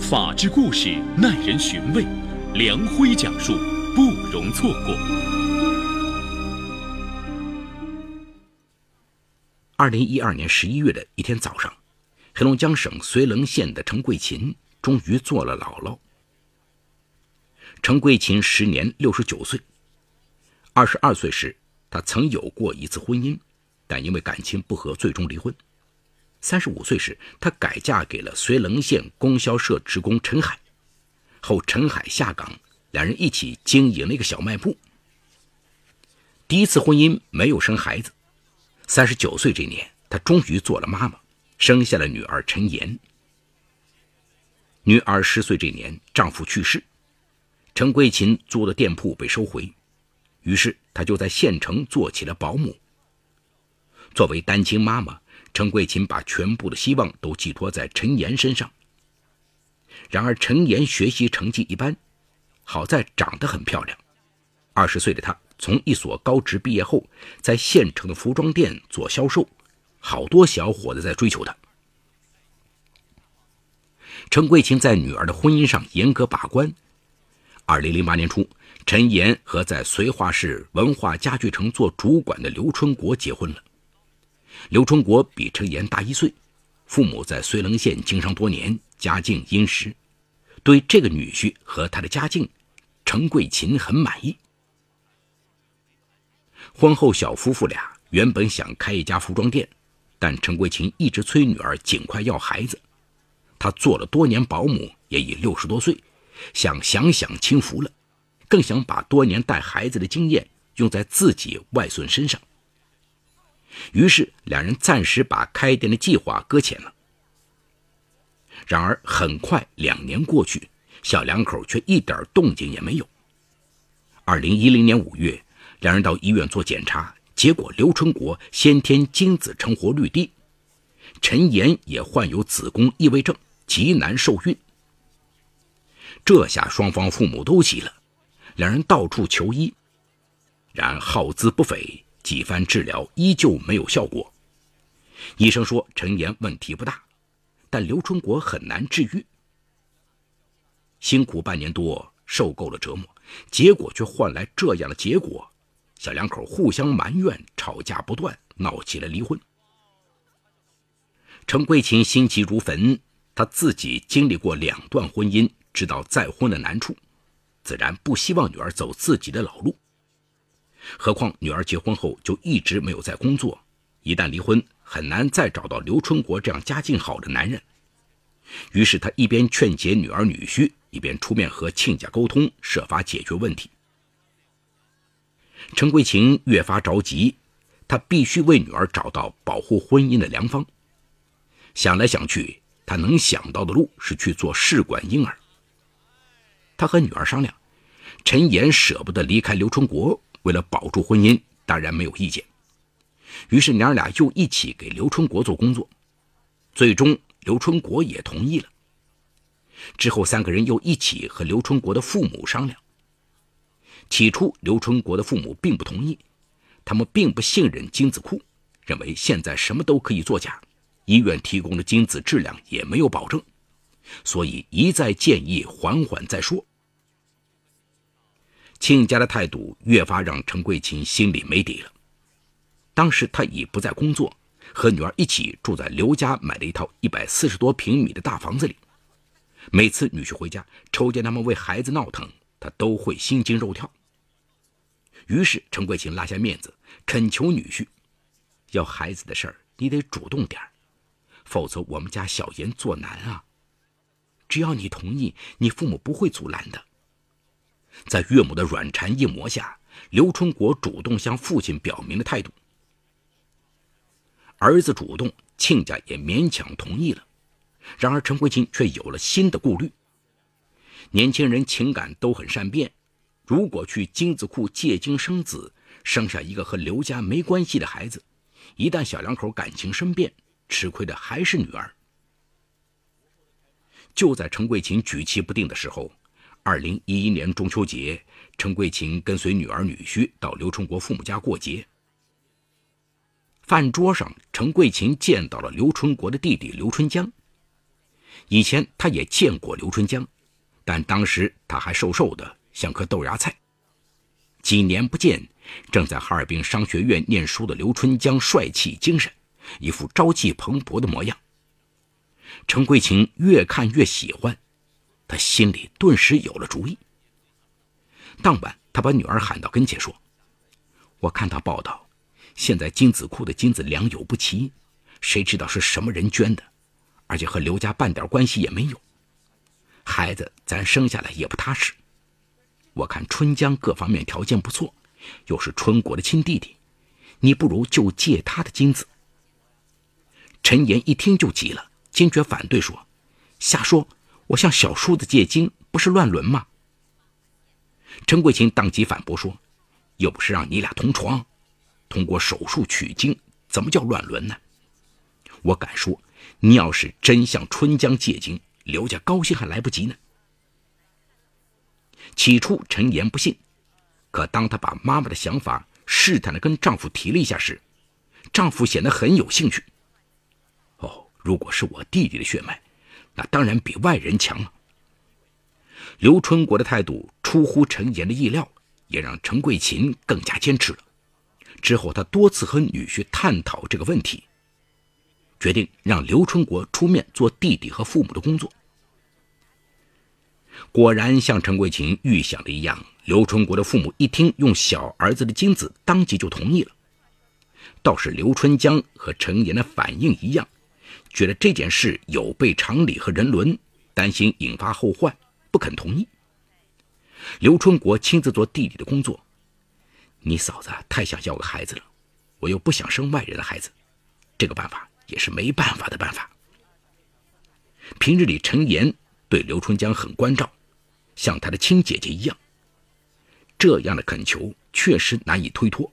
法治故事耐人寻味，梁辉讲述不容错过。二零一二年十一月的一天早上，黑龙江省绥棱县的陈桂琴终于做了姥姥。陈桂琴时年六十九岁。二十二岁时，她曾有过一次婚姻，但因为感情不和，最终离婚。三十五岁时，她改嫁给了绥棱县供销社职工陈海。后陈海下岗，两人一起经营了一个小卖部。第一次婚姻没有生孩子。三十九岁这年，她终于做了妈妈，生下了女儿陈岩。女儿十岁这年，丈夫去世，陈桂琴租的店铺被收回，于是她就在县城做起了保姆。作为单亲妈妈。陈桂琴把全部的希望都寄托在陈岩身上。然而，陈岩学习成绩一般，好在长得很漂亮。二十岁的她从一所高职毕业后，在县城的服装店做销售，好多小伙子在追求她。陈桂琴在女儿的婚姻上严格把关。二零零八年初，陈岩和在绥化市文化家具城做主管的刘春国结婚了。刘春国比陈岩大一岁，父母在绥棱县经商多年，家境殷实。对这个女婿和他的家境，陈桂琴很满意。婚后，小夫妇俩原本想开一家服装店，但陈桂琴一直催女儿尽快要孩子。她做了多年保姆，也已六十多岁，想享享清福了，更想把多年带孩子的经验用在自己外孙身上。于是，两人暂时把开店的计划搁浅了。然而，很快两年过去，小两口却一点动静也没有。二零一零年五月，两人到医院做检查，结果刘春国先天精子成活率低，陈岩也患有子宫异位症，极难受孕。这下双方父母都急了，两人到处求医，然耗资不菲。几番治疗依旧没有效果，医生说陈岩问题不大，但刘春国很难治愈。辛苦半年多，受够了折磨，结果却换来这样的结果：小两口互相埋怨，吵架不断，闹起了离婚。陈桂琴心急如焚，她自己经历过两段婚姻，知道再婚的难处，自然不希望女儿走自己的老路。何况女儿结婚后就一直没有在工作，一旦离婚，很难再找到刘春国这样家境好的男人。于是他一边劝解女儿女婿，一边出面和亲家沟通，设法解决问题。陈桂琴越发着急，她必须为女儿找到保护婚姻的良方。想来想去，她能想到的路是去做试管婴儿。她和女儿商量，陈岩舍不得离开刘春国。为了保住婚姻，当然没有意见。于是娘俩又一起给刘春国做工作，最终刘春国也同意了。之后三个人又一起和刘春国的父母商量。起初刘春国的父母并不同意，他们并不信任精子库，认为现在什么都可以作假，医院提供的精子质量也没有保证，所以一再建议缓缓再说。亲家的态度越发让陈桂琴心里没底了。当时他已不在工作，和女儿一起住在刘家买了一套一百四十多平米的大房子里。每次女婿回家，瞅见他们为孩子闹腾，他都会心惊肉跳。于是陈桂琴拉下面子，恳求女婿：“要孩子的事儿，你得主动点否则我们家小严做难啊。只要你同意，你父母不会阻拦的。”在岳母的软缠硬磨下，刘春国主动向父亲表明了态度。儿子主动，亲家也勉强同意了。然而陈桂琴却有了新的顾虑。年轻人情感都很善变，如果去精子库借精生子，生下一个和刘家没关系的孩子，一旦小两口感情生变，吃亏的还是女儿。就在陈桂琴举棋不定的时候。二零一一年中秋节，陈桂琴跟随女儿女婿到刘春国父母家过节。饭桌上，陈桂琴见到了刘春国的弟弟刘春江。以前他也见过刘春江，但当时他还瘦瘦的，像颗豆芽菜。几年不见，正在哈尔滨商学院念书的刘春江帅气精神，一副朝气蓬勃的模样。陈桂琴越看越喜欢，他心里顿时有了主意。当晚，他把女儿喊到跟前说：“我看到报道，现在金子库的金子良莠不齐，谁知道是什么人捐的？而且和刘家半点关系也没有。孩子咱生下来也不踏实。我看春江各方面条件不错，又是春国的亲弟弟，你不如就借他的金子。”陈岩一听就急了，坚决反对说：“瞎说！我向小叔子借精，不是乱伦吗？”陈桂琴当即反驳说：“又不是让你俩同床，通过手术取精，怎么叫乱伦呢？我敢说，你要是真向春江借精，刘家高兴还来不及呢。”起初陈岩不信，可当他把妈妈的想法试探的跟丈夫提了一下时，丈夫显得很有兴趣。哦，如果是我弟弟的血脉，那当然比外人强了。刘春国的态度出乎陈岩的意料，也让陈桂琴更加坚持了。之后，他多次和女婿探讨这个问题，决定让刘春国出面做弟弟和父母的工作。果然，像陈桂琴预想的一样，刘春国的父母一听用小儿子的精子，当即就同意了。倒是刘春江和陈岩的反应一样，觉得这件事有悖常理和人伦，担心引发后患。不肯同意。刘春国亲自做弟弟的工作，你嫂子太想要个孩子了，我又不想生外人的孩子，这个办法也是没办法的办法。平日里，陈岩对刘春江很关照，像他的亲姐姐一样。这样的恳求确实难以推脱，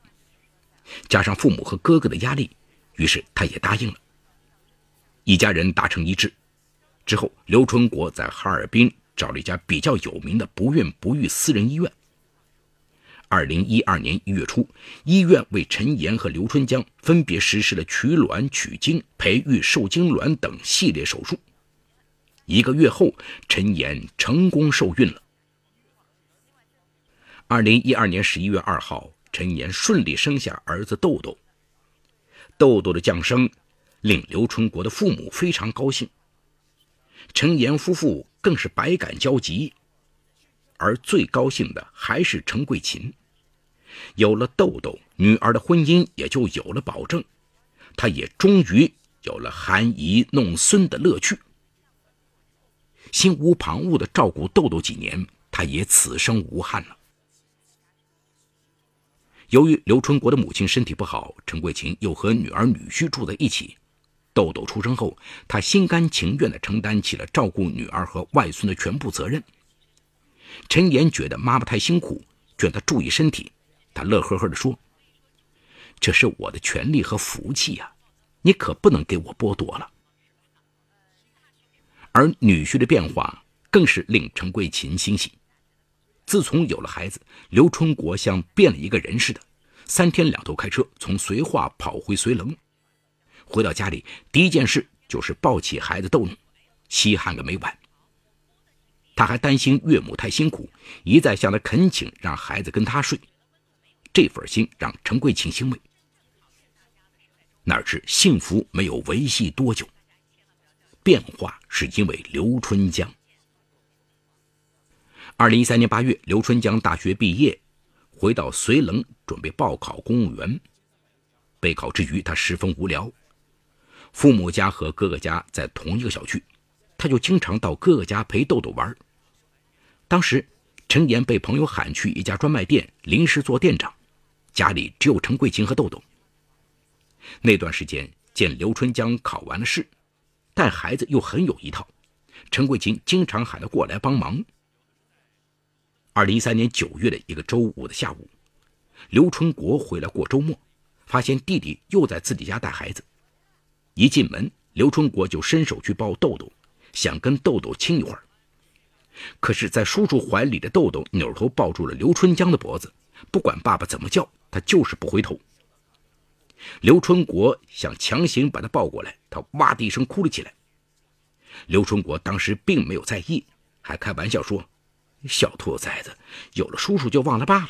加上父母和哥哥的压力，于是他也答应了。一家人达成一致之后，刘春国在哈尔滨。找了一家比较有名的不孕不育私人医院。二零一二年一月初，医院为陈岩和刘春江分别实施了取卵、取精、培育受精卵等系列手术。一个月后，陈岩成功受孕了。二零一二年十一月二号，陈岩顺利生下儿子豆豆。豆豆的降生令刘春国的父母非常高兴。陈岩夫妇更是百感交集，而最高兴的还是陈桂琴。有了豆豆，女儿的婚姻也就有了保证，她也终于有了含饴弄孙的乐趣。心无旁骛地照顾豆豆几年，她也此生无憾了。由于刘春国的母亲身体不好，陈桂琴又和女儿女婿住在一起。豆豆出生后，他心甘情愿地承担起了照顾女儿和外孙的全部责任。陈岩觉得妈妈太辛苦，劝她注意身体。他乐呵呵地说：“这是我的权利和福气呀，你可不能给我剥夺了。”而女婿的变化更是令陈桂琴欣喜。自从有了孩子，刘春国像变了一个人似的，三天两头开车从绥化跑回绥棱。回到家里，第一件事就是抱起孩子逗弄，稀罕个没完。他还担心岳母太辛苦，一再向他恳请让孩子跟他睡。这份心让陈桂琴欣慰。哪知幸福没有维系多久，变化是因为刘春江。二零一三年八月，刘春江大学毕业，回到绥棱准备报考公务员。备考之余，他十分无聊。父母家和哥哥家在同一个小区，他就经常到哥哥家陪豆豆玩。当时，陈岩被朋友喊去一家专卖店临时做店长，家里只有陈桂琴和豆豆。那段时间，见刘春江考完了试，带孩子又很有一套，陈桂琴经常喊他过来帮忙。二零一三年九月的一个周五的下午，刘春国回来过周末，发现弟弟又在自己家带孩子。一进门，刘春国就伸手去抱豆豆，想跟豆豆亲一会儿。可是，在叔叔怀里的豆豆扭头抱住了刘春江的脖子，不管爸爸怎么叫，他就是不回头。刘春国想强行把他抱过来，他哇的一声哭了起来。刘春国当时并没有在意，还开玩笑说：“小兔崽子，有了叔叔就忘了爸了。”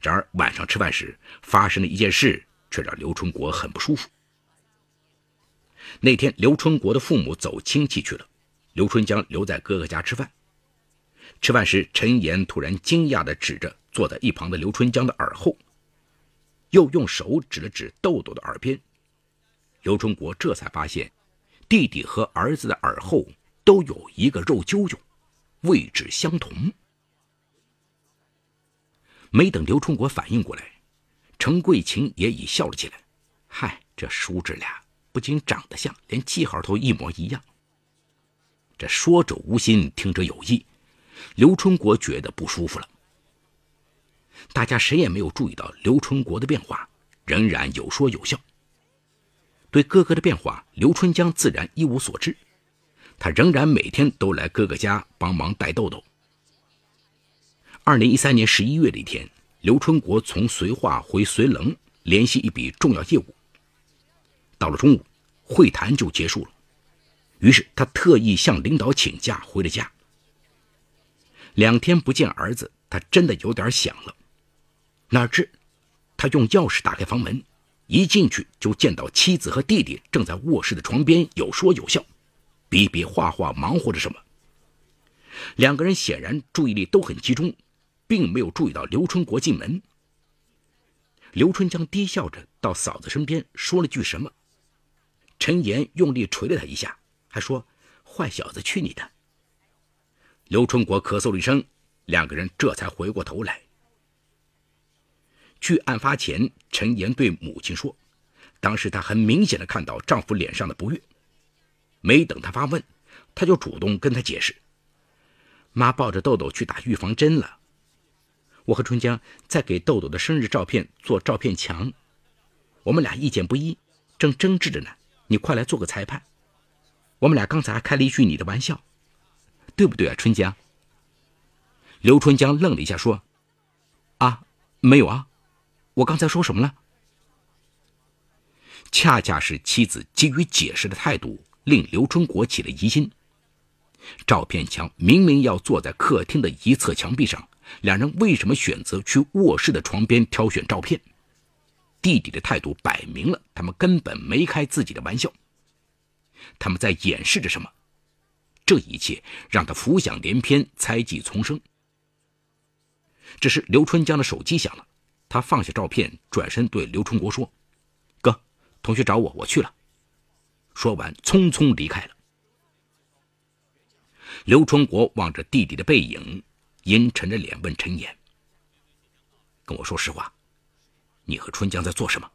然而晚上吃饭时发生的一件事，却让刘春国很不舒服。那天，刘春国的父母走亲戚去了，刘春江留在哥哥家吃饭。吃饭时，陈岩突然惊讶地指着坐在一旁的刘春江的耳后，又用手指了指豆豆的耳边。刘春国这才发现，弟弟和儿子的耳后都有一个肉揪揪，位置相同。没等刘春国反应过来，陈桂琴也已笑了起来：“嗨，这叔侄俩不仅长得像，连记号都一模一样。”这说者无心，听者有意。刘春国觉得不舒服了。大家谁也没有注意到刘春国的变化，仍然有说有笑。对哥哥的变化，刘春江自然一无所知。他仍然每天都来哥哥家帮忙带豆豆。二零一三年十一月的一天，刘春国从绥化回绥棱，联系一笔重要业务。到了中午，会谈就结束了。于是他特意向领导请假回了家。两天不见儿子，他真的有点想了。哪知，他用钥匙打开房门，一进去就见到妻子和弟弟正在卧室的床边有说有笑，比比划划忙活着什么。两个人显然注意力都很集中，并没有注意到刘春国进门。刘春江低笑着到嫂子身边说了句什么，陈岩用力捶了他一下，还说：“坏小子，去你的！”刘春国咳嗽了一声，两个人这才回过头来。据案发前陈岩对母亲说，当时她很明显的看到丈夫脸上的不悦。没等她发问，她就主动跟他解释：“妈抱着豆豆去打预防针了。我和春江在给豆豆的生日照片做照片墙，我们俩意见不一，正争执着呢。你快来做个裁判。我们俩刚才还开了一句你的玩笑。”对不对啊，春江？刘春江愣了一下，说：“啊，没有啊，我刚才说什么了？”恰恰是妻子急于解释的态度，令刘春国起了疑心。照片墙明明要坐在客厅的一侧墙壁上，两人为什么选择去卧室的床边挑选照片？弟弟的态度摆明了，他们根本没开自己的玩笑。他们在掩饰着什么？这一切让他浮想联翩，猜忌丛生。这时，刘春江的手机响了，他放下照片，转身对刘春国说：“哥，同学找我，我去了。”说完，匆匆离开了。刘春国望着弟弟的背影，阴沉着脸问陈岩：“跟我说实话，你和春江在做什么？”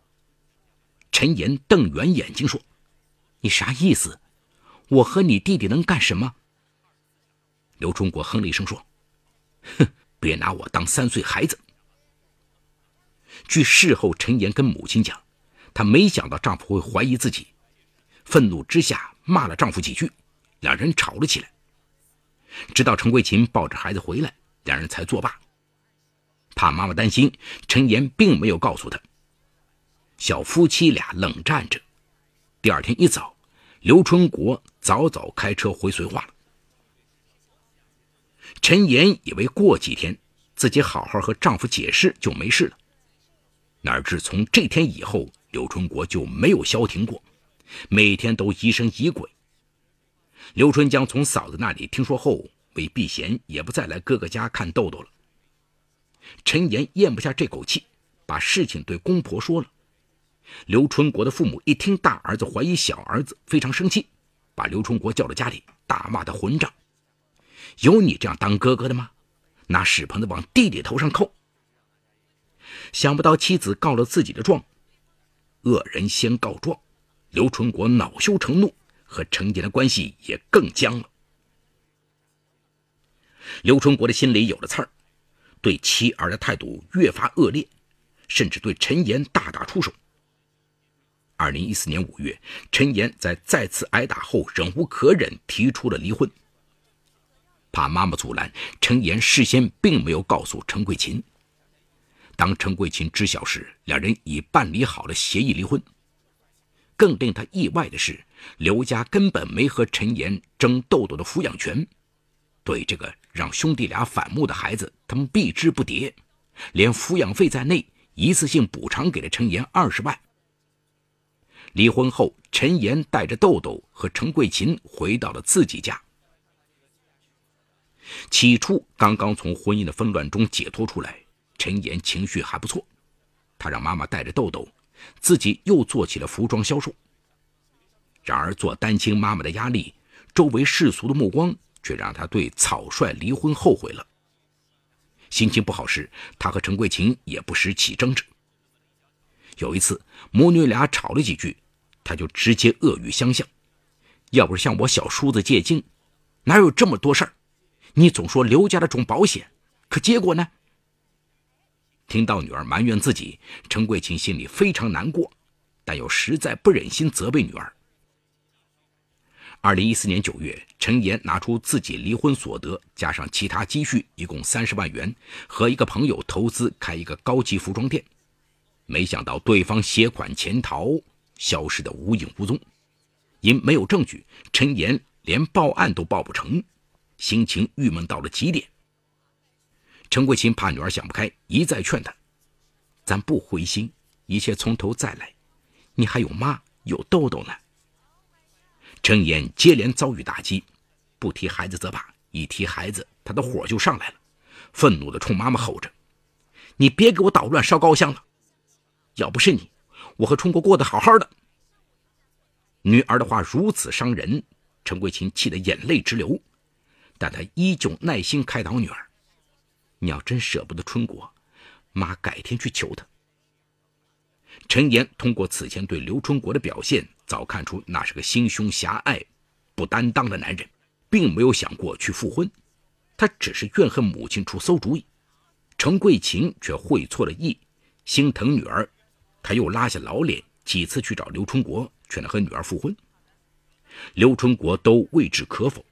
陈岩瞪圆眼睛说：“你啥意思？”我和你弟弟能干什么？刘春国哼了一声说：“哼，别拿我当三岁孩子。”据事后陈岩跟母亲讲，她没想到丈夫会怀疑自己，愤怒之下骂了丈夫几句，两人吵了起来。直到陈桂琴抱着孩子回来，两人才作罢。怕妈妈担心，陈岩并没有告诉她。小夫妻俩冷战着。第二天一早。刘春国早早开车回绥化了。陈岩以为过几天自己好好和丈夫解释就没事了，哪知从这天以后，刘春国就没有消停过，每天都疑神疑鬼。刘春江从嫂子那里听说后，为避嫌，也不再来哥哥家看豆豆了。陈岩咽不下这口气，把事情对公婆说了。刘春国的父母一听大儿子怀疑小儿子，非常生气，把刘春国叫到家里，大骂他混账。有你这样当哥哥的吗？拿屎盆子往弟弟头上扣。想不到妻子告了自己的状，恶人先告状，刘春国恼羞成怒，和陈杰的关系也更僵了。刘春国的心里有了刺儿，对妻儿的态度越发恶劣，甚至对陈岩大打出手。二零一四年五月，陈岩在再次挨打后忍无可忍，提出了离婚。怕妈妈阻拦，陈岩事先并没有告诉陈桂琴。当陈桂琴知晓时，两人已办理好了协议离婚。更令他意外的是，刘家根本没和陈岩争豆豆的抚养权，对这个让兄弟俩反目的孩子，他们避之不迭，连抚养费在内，一次性补偿给了陈岩二十万。离婚后，陈岩带着豆豆和陈桂琴回到了自己家。起初，刚刚从婚姻的纷乱中解脱出来，陈岩情绪还不错，他让妈妈带着豆豆。自己又做起了服装销售。然而，做单亲妈妈的压力，周围世俗的目光，却让他对草率离婚后悔了。心情不好时，他和陈桂琴也不时起争执。有一次，母女俩吵了几句，他就直接恶语相向：“要不是向我小叔子借精，哪有这么多事儿？你总说刘家的种保险，可结果呢？”听到女儿埋怨自己，陈桂琴心里非常难过，但又实在不忍心责备女儿。二零一四年九月，陈岩拿出自己离婚所得加上其他积蓄，一共三十万元，和一个朋友投资开一个高级服装店。没想到对方携款潜逃，消失得无影无踪。因没有证据，陈岩连报案都报不成，心情郁闷到了极点。陈桂琴怕女儿想不开，一再劝她：“咱不灰心，一切从头再来。你还有妈，有豆豆呢。”陈岩接连遭遇打击，不提孩子则罢，一提孩子，他的火就上来了，愤怒地冲妈妈吼着：“你别给我捣乱烧高香了！要不是你，我和春国过得好好的。”女儿的话如此伤人，陈桂琴气得眼泪直流，但她依旧耐心开导女儿。你要真舍不得春国，妈改天去求他。陈岩通过此前对刘春国的表现，早看出那是个心胸狭隘、不担当的男人，并没有想过去复婚。他只是怨恨母亲出馊主意。程桂琴却会错了意，心疼女儿，他又拉下老脸，几次去找刘春国，劝他和女儿复婚。刘春国都未置可否。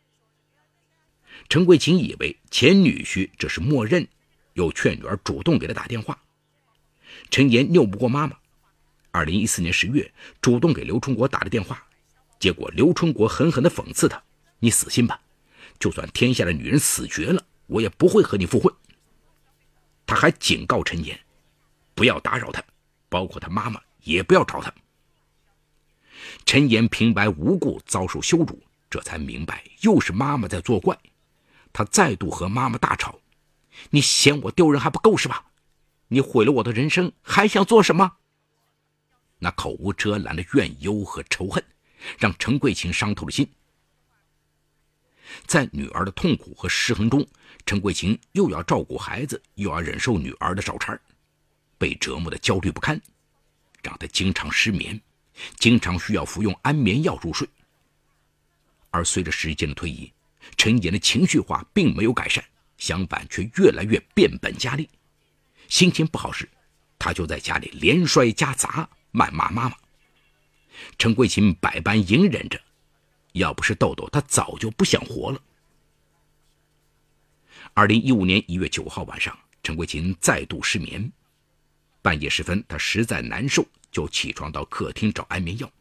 陈桂琴以为前女婿这是默认，又劝女儿主动给他打电话。陈岩拗不过妈妈，二零一四年十月主动给刘春国打了电话，结果刘春国狠狠地讽刺他：“你死心吧，就算天下的女人死绝了，我也不会和你复婚。”他还警告陈岩，不要打扰他，包括他妈妈也不要找他。陈岩平白无故遭受羞辱，这才明白又是妈妈在作怪。他再度和妈妈大吵：“你嫌我丢人还不够是吧？你毁了我的人生，还想做什么？”那口无遮拦的怨忧和仇恨，让陈桂琴伤透了心。在女儿的痛苦和失衡中，陈桂琴又要照顾孩子，又要忍受女儿的找茬被折磨的焦虑不堪，让她经常失眠，经常需要服用安眠药入睡。而随着时间的推移，陈岩的情绪化并没有改善，相反却越来越变本加厉。心情不好时，他就在家里连摔加砸，谩骂妈妈。陈桂琴百般隐忍着，要不是豆豆，她早就不想活了。二零一五年一月九号晚上，陈桂琴再度失眠，半夜时分，她实在难受，就起床到客厅找安眠药。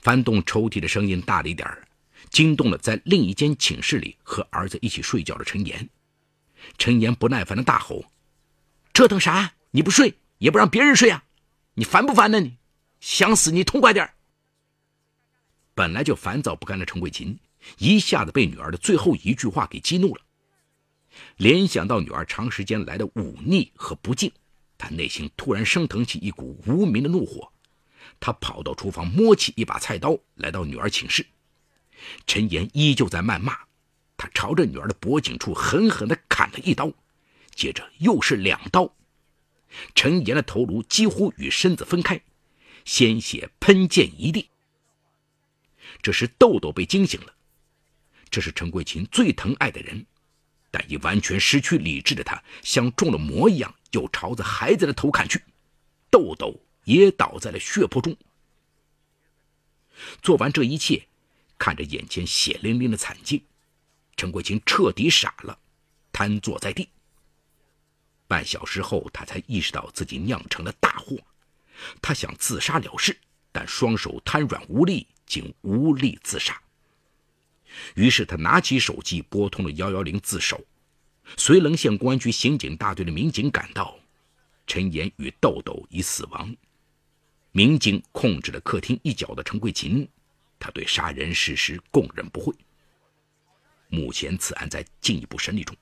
翻动抽屉的声音大了一点儿。惊动了在另一间寝室里和儿子一起睡觉的陈岩。陈岩不耐烦的大吼：“折腾啥？你不睡也不让别人睡啊？你烦不烦呢？你想死你痛快点本来就烦躁不甘的陈桂琴一下子被女儿的最后一句话给激怒了。联想到女儿长时间来的忤逆和不敬，他内心突然升腾起一股无名的怒火。他跑到厨房，摸起一把菜刀，来到女儿寝室。陈岩依旧在谩骂，他朝着女儿的脖颈处狠狠地砍了一刀，接着又是两刀。陈岩的头颅几乎与身子分开，鲜血喷溅一地。这时豆豆被惊醒了，这是陈桂琴最疼爱的人，但已完全失去理智的他像中了魔一样，又朝着孩子的头砍去，豆豆也倒在了血泊中。做完这一切。看着眼前血淋淋的惨境，陈桂琴彻底傻了，瘫坐在地。半小时后，他才意识到自己酿成了大祸。他想自杀了事，但双手瘫软无力，竟无力自杀。于是他拿起手机拨通了幺幺零自首。绥棱县公安局刑警大队的民警赶到，陈岩与豆豆已死亡。民警控制了客厅一角的陈桂琴，他对杀人事实供认不讳。目前此案在进一步审理中。